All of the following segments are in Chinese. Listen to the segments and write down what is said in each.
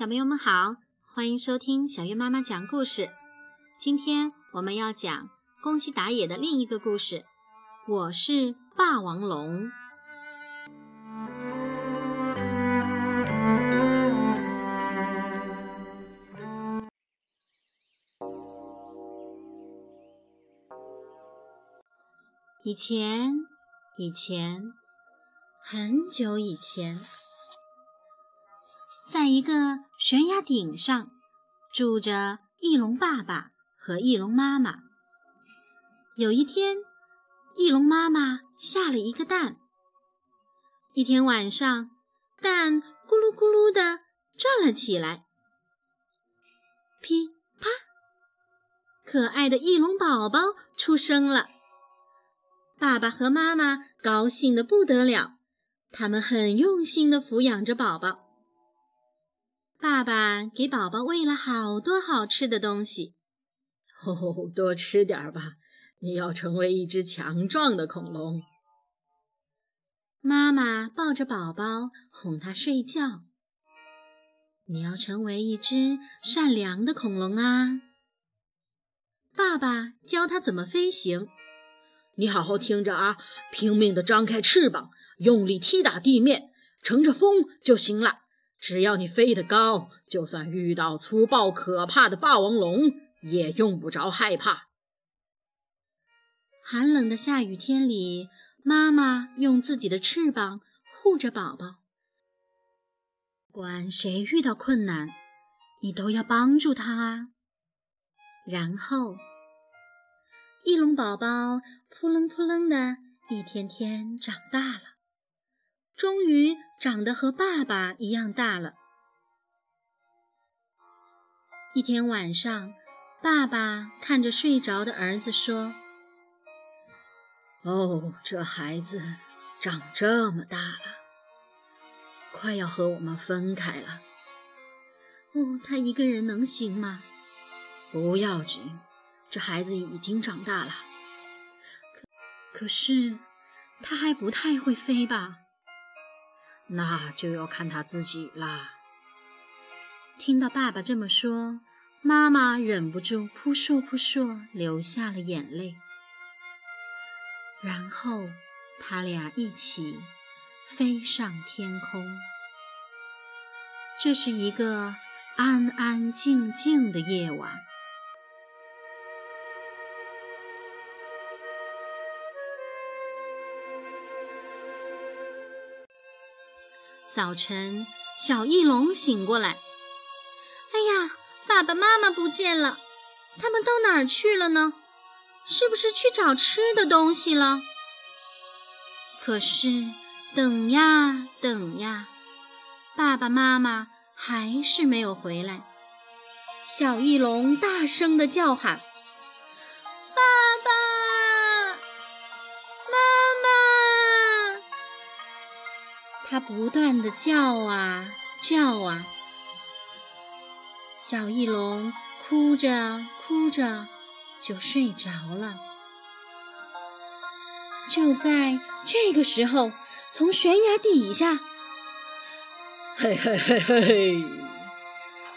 小朋友们好，欢迎收听小月妈妈讲故事。今天我们要讲宫西达也的另一个故事。我是霸王龙。以前，以前，很久以前。在一个悬崖顶上，住着翼龙爸爸和翼龙妈妈。有一天，翼龙妈妈下了一个蛋。一天晚上，蛋咕噜咕噜地转了起来。噼啪，可爱的翼龙宝宝出生了。爸爸和妈妈高兴得不得了，他们很用心地抚养着宝宝。爸爸给宝宝喂了好多好吃的东西。哦，多吃点吧，你要成为一只强壮的恐龙。妈妈抱着宝宝哄他睡觉。你要成为一只善良的恐龙啊！爸爸教他怎么飞行。你好好听着啊，拼命地张开翅膀，用力踢打地面，乘着风就行了。只要你飞得高，就算遇到粗暴可怕的霸王龙，也用不着害怕。寒冷的下雨天里，妈妈用自己的翅膀护着宝宝。管谁遇到困难，你都要帮助他啊。然后，翼龙宝宝扑棱扑棱的一天天长大了。终于长得和爸爸一样大了。一天晚上，爸爸看着睡着的儿子说：“哦，这孩子长这么大了，快要和我们分开了。哦，他一个人能行吗？不要紧，这孩子已经长大了。可可是，他还不太会飞吧？”那就要看他自己啦。听到爸爸这么说，妈妈忍不住扑簌扑簌流下了眼泪。然后，他俩一起飞上天空。这是一个安安静静的夜晚。早晨，小翼龙醒过来。哎呀，爸爸妈妈不见了，他们到哪儿去了呢？是不是去找吃的东西了？可是，等呀等呀，爸爸妈妈还是没有回来。小翼龙大声地叫喊。它不断的叫啊叫啊，小翼龙哭着哭着就睡着了。就在这个时候，从悬崖底下，嘿嘿嘿嘿嘿，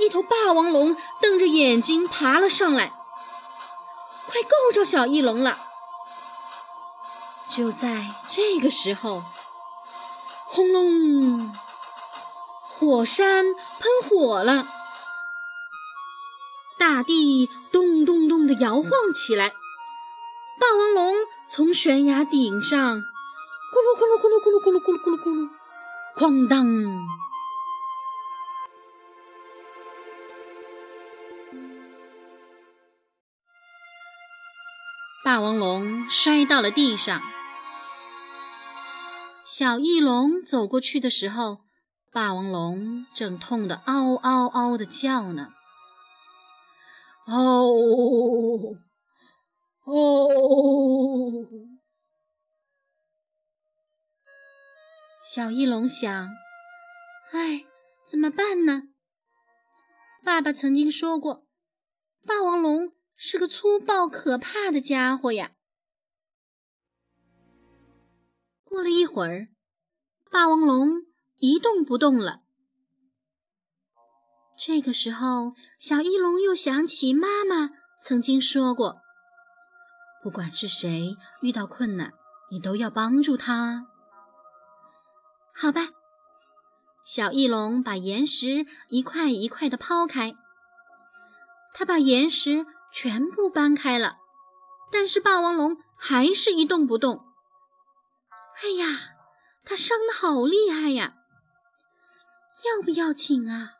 一头霸王龙瞪着眼睛爬了上来，快够着小翼龙了。就在这个时候。轰隆！火山喷火了，大地咚咚咚地摇晃起来。霸王龙从悬崖顶上咕噜咕噜咕噜咕噜咕噜咕噜咕噜咕噜，哐当！霸王龙摔到了地上。小翼龙走过去的时候，霸王龙正痛得嗷嗷嗷的叫呢。哦哦！小翼龙想：哎，怎么办呢？爸爸曾经说过，霸王龙是个粗暴可怕的家伙呀。过了一会儿，霸王龙一动不动了。这个时候，小翼龙又想起妈妈曾经说过：“不管是谁遇到困难，你都要帮助他。”好吧，小翼龙把岩石一块一块的抛开，他把岩石全部搬开了，但是霸王龙还是一动不动。哎呀，他伤的好厉害呀！要不要紧啊？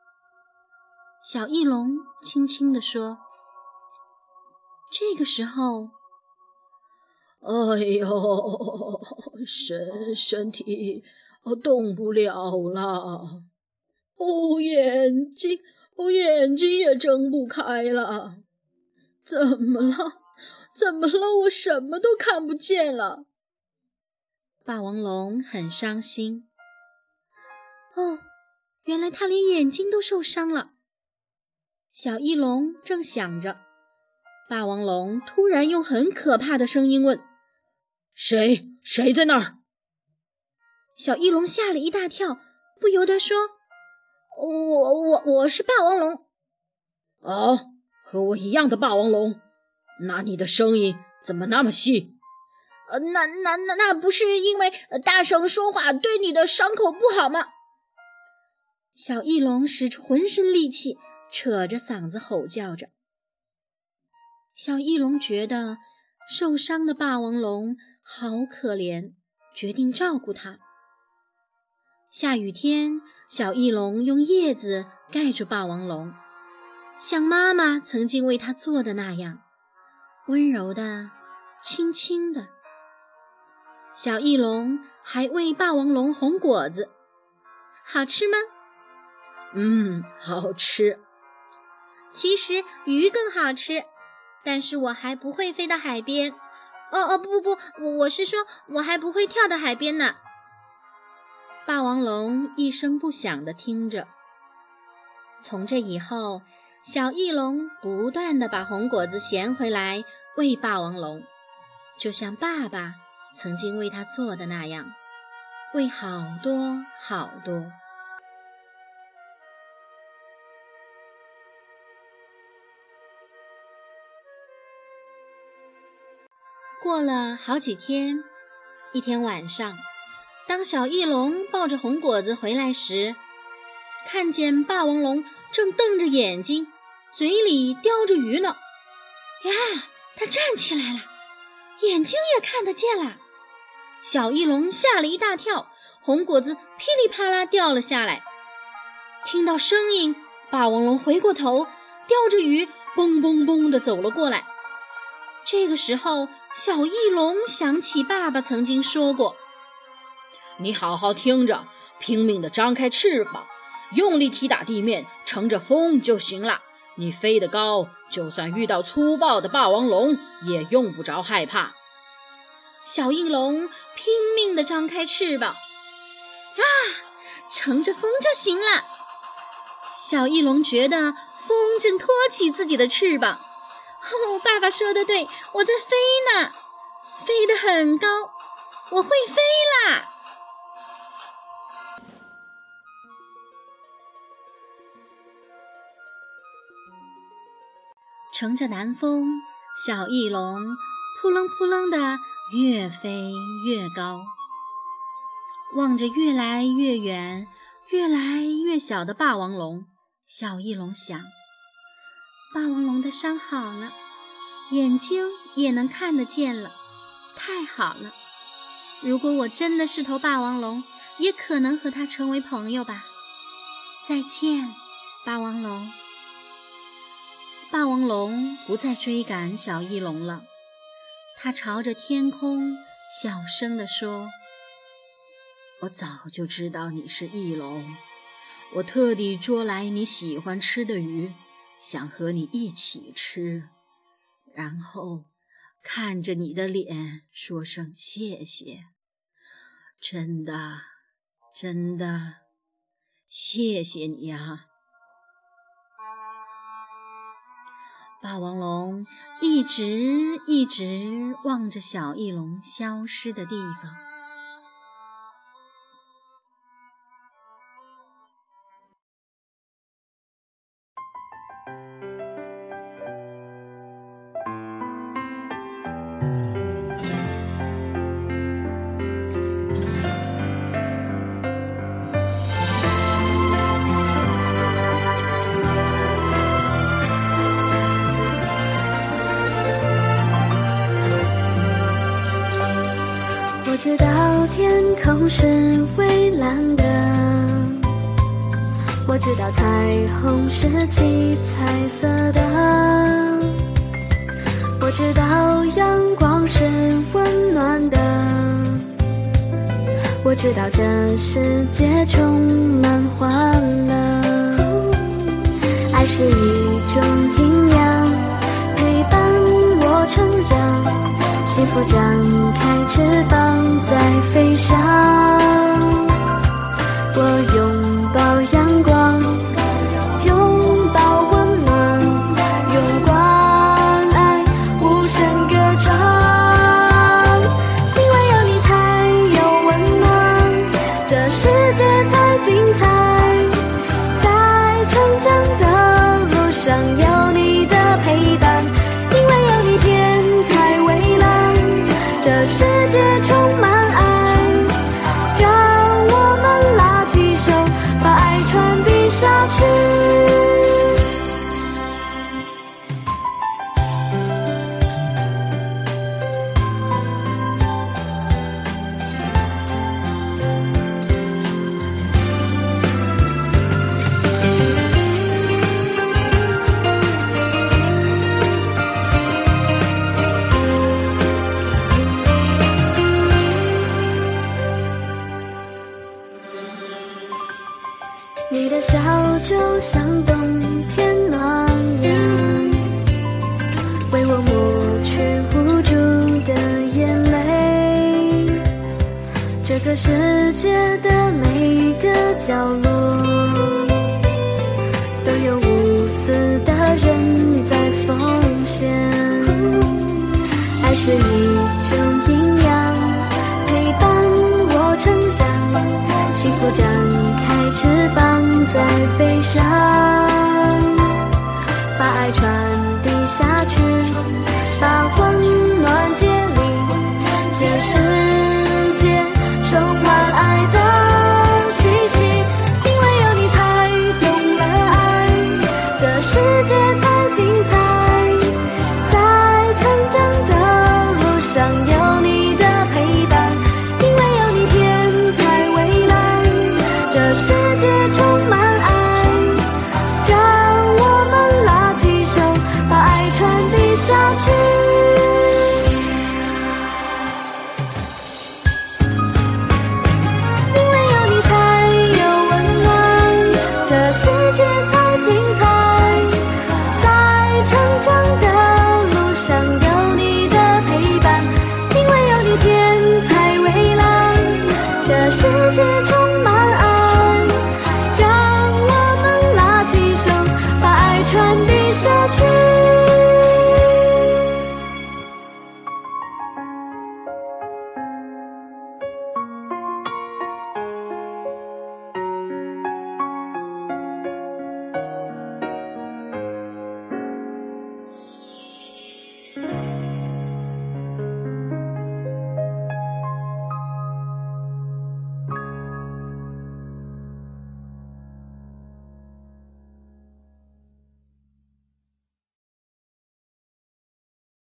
小翼龙轻轻地说：“这个时候，哎呦，身身体动不了了，哦，眼睛，哦，眼睛也睁不开了，怎么了？怎么了？我什么都看不见了。”霸王龙很伤心。哦，原来他连眼睛都受伤了。小翼龙正想着，霸王龙突然用很可怕的声音问：“谁？谁在那儿？”小翼龙吓了一大跳，不由得说：“我我我是霸王龙。”“哦，和我一样的霸王龙，那你的声音怎么那么细？”“呃，那那那那不是因为大声说话对你的伤口不好吗？”小翼龙使出浑身力气。扯着嗓子吼叫着，小翼龙觉得受伤的霸王龙好可怜，决定照顾它。下雨天，小翼龙用叶子盖住霸王龙，像妈妈曾经为它做的那样，温柔的、轻轻的。小翼龙还喂霸王龙红果子，好吃吗？嗯，好吃。其实鱼更好吃，但是我还不会飞到海边。哦哦不不不，我我是说我还不会跳到海边呢。霸王龙一声不响地听着。从这以后，小翼龙不断地把红果子衔回来喂霸王龙，就像爸爸曾经为他做的那样，喂好多好多。过了好几天，一天晚上，当小翼龙抱着红果子回来时，看见霸王龙正瞪着眼睛，嘴里叼着鱼呢。呀，它站起来了，眼睛也看得见了。小翼龙吓了一大跳，红果子噼里啪啦掉了下来。听到声音，霸王龙回过头，叼着鱼，嘣嘣嘣地走了过来。这个时候，小翼龙想起爸爸曾经说过：“你好好听着，拼命地张开翅膀，用力踢打地面，乘着风就行了。你飞得高，就算遇到粗暴的霸王龙，也用不着害怕。”小翼龙拼命地张开翅膀，啊，乘着风就行了。小翼龙觉得风正托起自己的翅膀。哦，爸爸说的对，我在飞呢，飞得很高，我会飞啦！乘着南风，小翼龙扑棱扑棱的越飞越高，望着越来越远、越来越小的霸王龙，小翼龙想。霸王龙的伤好了，眼睛也能看得见了，太好了！如果我真的是头霸王龙，也可能和它成为朋友吧。再见，霸王龙。霸王龙不再追赶小翼龙了，它朝着天空小声地说：“我早就知道你是翼龙，我特地捉来你喜欢吃的鱼。”想和你一起吃，然后看着你的脸说声谢谢。真的，真的，谢谢你啊！霸王龙一直一直望着小翼龙消失的地方。是蔚蓝的，我知道彩虹是七彩色的，我知道阳光是温暖的，我知道这世界充满欢乐，爱是一种幸福张开翅膀在飞翔，我拥抱微笑就像冬天暖阳，为我抹去无助的眼泪。这个世界的每个角落，都有无私的人在奉献。爱是一种营养，陪伴我成长，幸福长。翅膀在飞翔把爱传递下去把温暖接力这世界充满爱的气息因为有你才懂了爱这世界